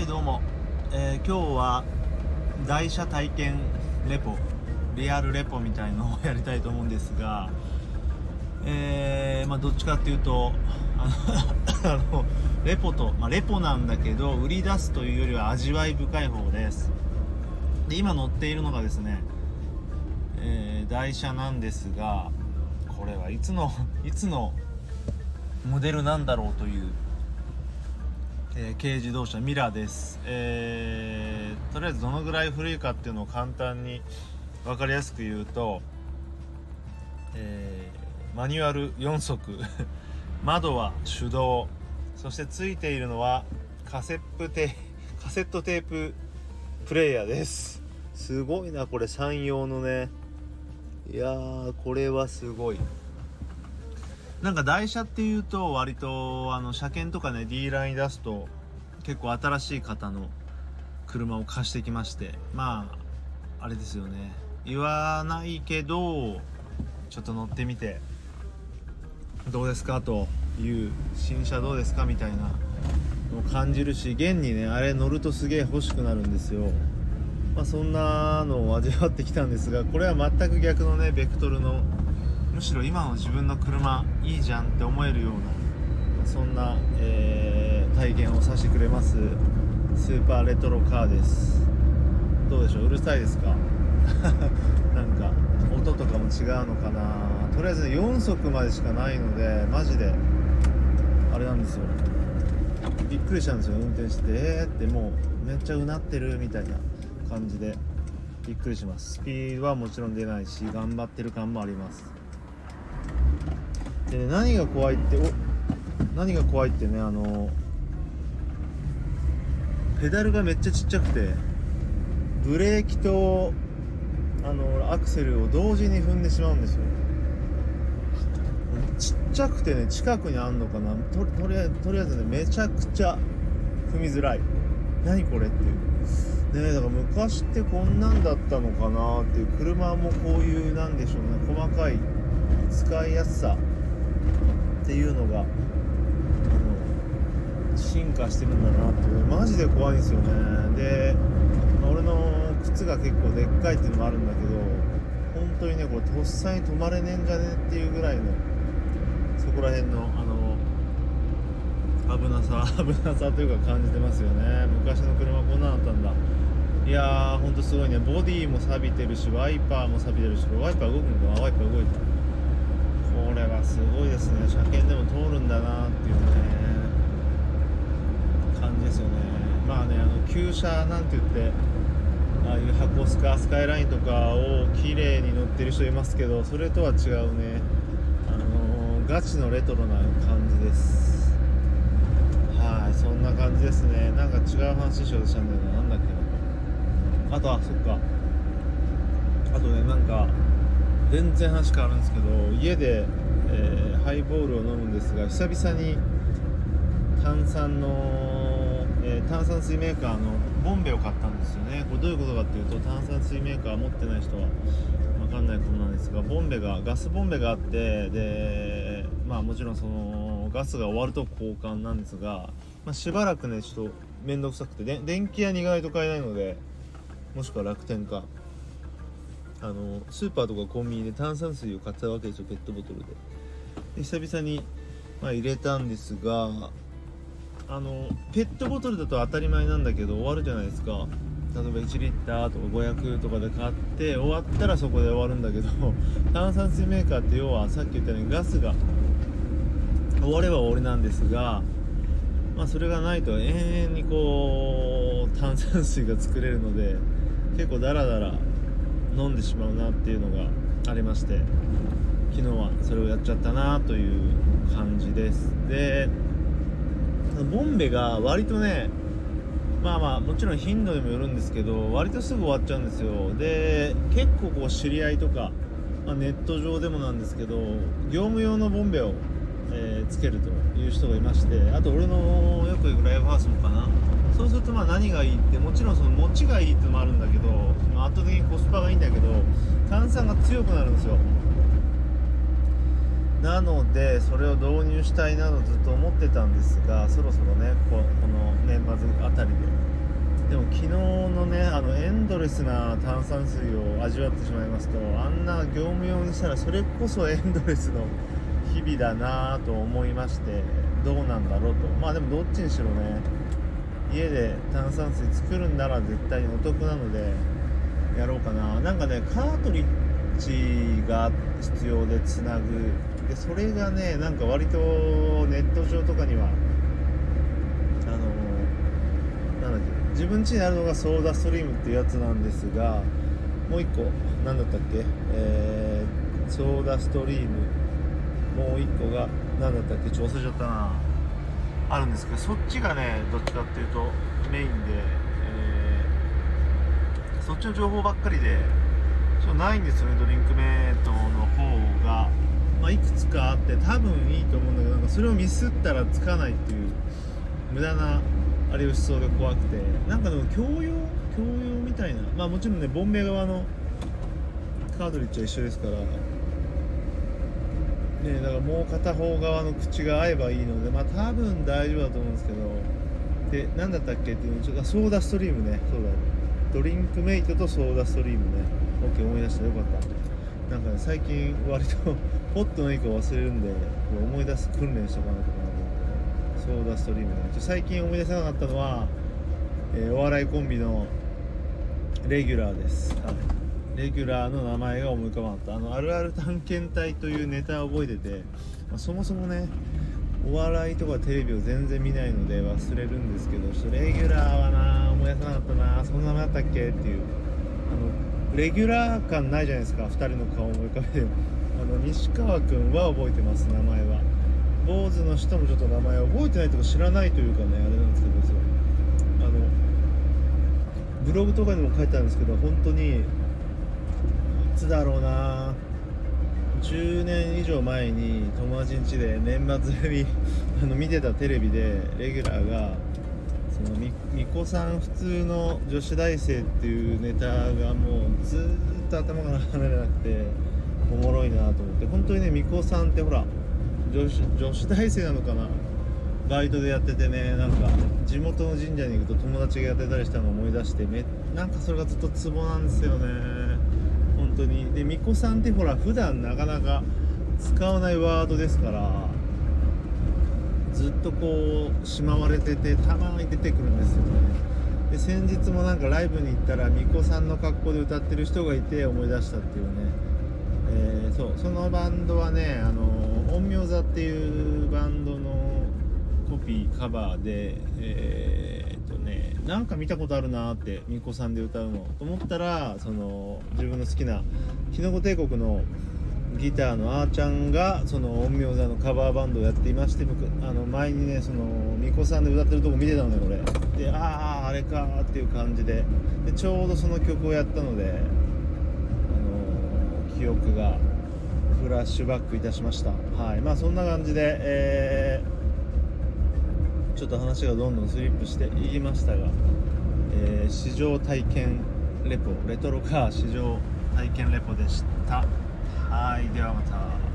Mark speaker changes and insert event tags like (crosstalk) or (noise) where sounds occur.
Speaker 1: いどうも、えー、今日は台車体験レポリアルレポみたいのをやりたいと思うんですがえー、まあどっちかっていうとあのレポと、まあ、レポなんだけど売り出すというよりは味わい深い方です。で今乗っているのがですね、えー、台車なんですがこれはいつのいつのモデルなんだろうというえー、軽自動車ミラーです、えー、とりあえずどのぐらい古いかっていうのを簡単に分かりやすく言うと、えー、マニュアル4速 (laughs) 窓は手動。そしてついているのはカセップテカセットテーププレイヤーです。すごいなこれ。山陽のね。いやーこれはすごい。なんか台車っていうと割とあの車検とかねディーラーに出すと結構新しい方の車を貸してきましてまああれですよね。言わないけどちょっと乗ってみてどうですか？という新車どうですかみたいなのを感じるし現にねあれ乗るとすげえ欲しくなるんですよ。まあそんなのを味わってきたんですがこれは全く逆のねベクトルのむしろ今の自分の車いいじゃんって思えるようなそんな、えー、体験をさせてくれますスーパーレトロカーです。どうでしょう？うるさいですか？(laughs) なんか音とかも違うのかな？とりあえず4速までしかないのでマジであれなんですよ。びっくりしたんですよ。運転してえーってもうめっちゃうなってるみたいな感じでびっくりします。スピードはもちろん出ないし頑張ってる感もあります。でね何が怖いってお何が怖いってねあのペダルがめっちゃちっちゃくてブレーキとあのアクセルを同時に踏んでしまうんですよ。ちっちゃくてね近くにあんのかな。ととりあえずとりあえずねめちゃくちゃ踏みづらい。何これっていう。ねだから昔ってこんなんだったのかなっていう。車もこういうなんでしょうね細かい使いやすさ。っていうのがあの進化してるんだなってマジで怖いんですよね。で、俺の靴が結構でっかいっていうのもあるんだけど本当にねこれとっさに止まれねえんじゃねっていうぐらいのそこら辺のあの危なさ (laughs) 危なさというか感じてますよね。昔の車こんなだったんだ。いやーほんとすごいね。ボディも錆びてるしワイパーも錆びてるしワイパー動くのかワイパー動いた。これはすごいですね。車検でも通るんだなっていうね感じですよね。まあねあの旧車なんて言ってああいう箱スカスカイラインとかを綺麗に乗ってる人いますけどそれとは違うねあのー、ガチのレトロな感じです。はいそんな感じですね。なんか違う話しようとしたんだよな何だっけな。あとはそっか。あとねなんか全然話変わるんですけど家で、えー、ハイボールを飲むんですが久々に炭酸の、えー、炭酸水メーカーのボンベを買ったんですよね。これどういうことかっていうと炭酸水メーカー持ってない人は分かんないことなんですがボンベがガスボンベがあってでまあもちろんそのガスが終わると交換なんですが、まあ、しばらくねちょっと面倒くさくてで電気屋に意外と買えないのでもしくは楽天か。あのスーパーとかコンビニで炭酸水を買ったわけですよペットボトルで。で久々に、まあ、入れたんですがあのペットボトルだと当たり前なんだけど終わるじゃないですか。例えば1リッターとか500とかで買って終わったらそこで終わるんだけど (laughs) 炭酸水メーカーって要はさっき言ったようにガスが終われば終わりなんですがまあそれがないと永遠にこう炭酸水が作れるので結構ダラダラ飲んでしまうなっていうのがありまして昨日はそれをやっちゃったなという感じです。でボンベが割とねまあまあもちろん頻度にもよるんですけど割とすぐ終わっちゃうんですよ。で結構こう知り合いとか、まあ、ネット上でもなんですけど業務用のボンベを、えー、つけるという人がいましてあと俺のよく行くライブハウスもかな。そうするとまあ何がいいってもちろんその持ちがいいってのもあるんだけど圧倒的にコスパがいいんだけど炭酸が強くなるんですよ。なのでそれを導入したいなとずっと思ってたんですがそろそろねここの年末あたりで。でも昨日のねあのエンドレスな炭酸水を味わってしまいますとあんな業務用にしたらそれこそエンドレスの日々だなと思いましてどうなんだろうと。まあでもどっちにしろね家で炭酸水作るんなら絶対にお得なのでやろうかな。なんかねカートリッジが必要でつなぐ。でそれがねなんか割とネット上とかにはあのなんだっけ自分家にあるのがソーダストリームっていうやつなんですがもう一個何だったっけえー、ソーダストリーム。もう一個が何だったっけちょっと忘れちゃったな。あるんですけどそっちがねどっちかっていうとメインで、えー、そっちの情報ばっかりでそうないんですよねドリンクメイトの方が、まあ、いくつかあって多分いいと思うんだけどなんかそれをミスったらつかないっていう無駄なあれをしそうで怖くて。なんかでも共用共用みたいな。まあもちろんねボンベ側のカードリッジは一緒ですからねだからもう片方側の口が合えばいいのでまあ多分大丈夫だと思うんですけどで何だったっけっていうのちょっとソーダストリームねそうだ。ドリンクメイトとソーダストリームね OK 思い出した。よかった。なんかね最近割と (laughs) ポットのいい子忘れるんで思い出す訓練しとかなきゃなと思って。ソーダストリームね。最近思い出せなかったのは、えー、お笑いコンビのレギュラーです、はい。レギュラーの名前が思い浮かばなかった。あの「あるある探検隊」というネタを覚えてて、まあ、そもそもねお笑いとかテレビを全然見ないので忘れるんですけどちょっとレギュラーはな思い出さなかったなそんな名前あったっけっていう。あのレギュラー感ないじゃないですか2人の顔を思い浮かべてあの西川君は覚えてます名前は。坊主の人もちょっと名前覚えてないとか知らないというかねあれなんですけどあのブログとかにも書いてあるんですけど本当にだろうな。10年以上前に友達ん家で年末に (laughs) あの見てたテレビでレギュラーがそのみみこさん普通の女子大生っていうネタがもうずっと頭から離れなくておもろいなと思って。本当にねみこさんってほら女子女子大生なのかな。バイトでやっててねなんか地元の神社に行くと友達がやってたりしたのを思い出してめなんかそれがずっとツボなんですよね。当に。で巫女さんってほら普段なかなか使わないワードですからずっとこうしまわれててたまに出てくるんですよね。で先日もなんかライブに行ったら巫女さんの格好で歌ってる人がいて思い出したっていうね、えー、そう。そのバンドはねあの陰陽座っていうバンドのコピーカバーでえーねなんか見たことあるなってみこさんで歌うの。と思ったらその自分の好きなきのこ帝国のギターのあーちゃんがその陰陽座のカバーバンドをやっていまして僕あの前にねそのみこさんで歌ってるとこ見てたのね俺であああれかっていう感じで。でちょうどその曲をやったのであの記憶がフラッシュバックいたしました。はい。まあそんな感じでえーちょっと話がどんどんスリップしていきましたが、えー、試乗体験レポレトロカー試乗体験レポでした。はいではまた。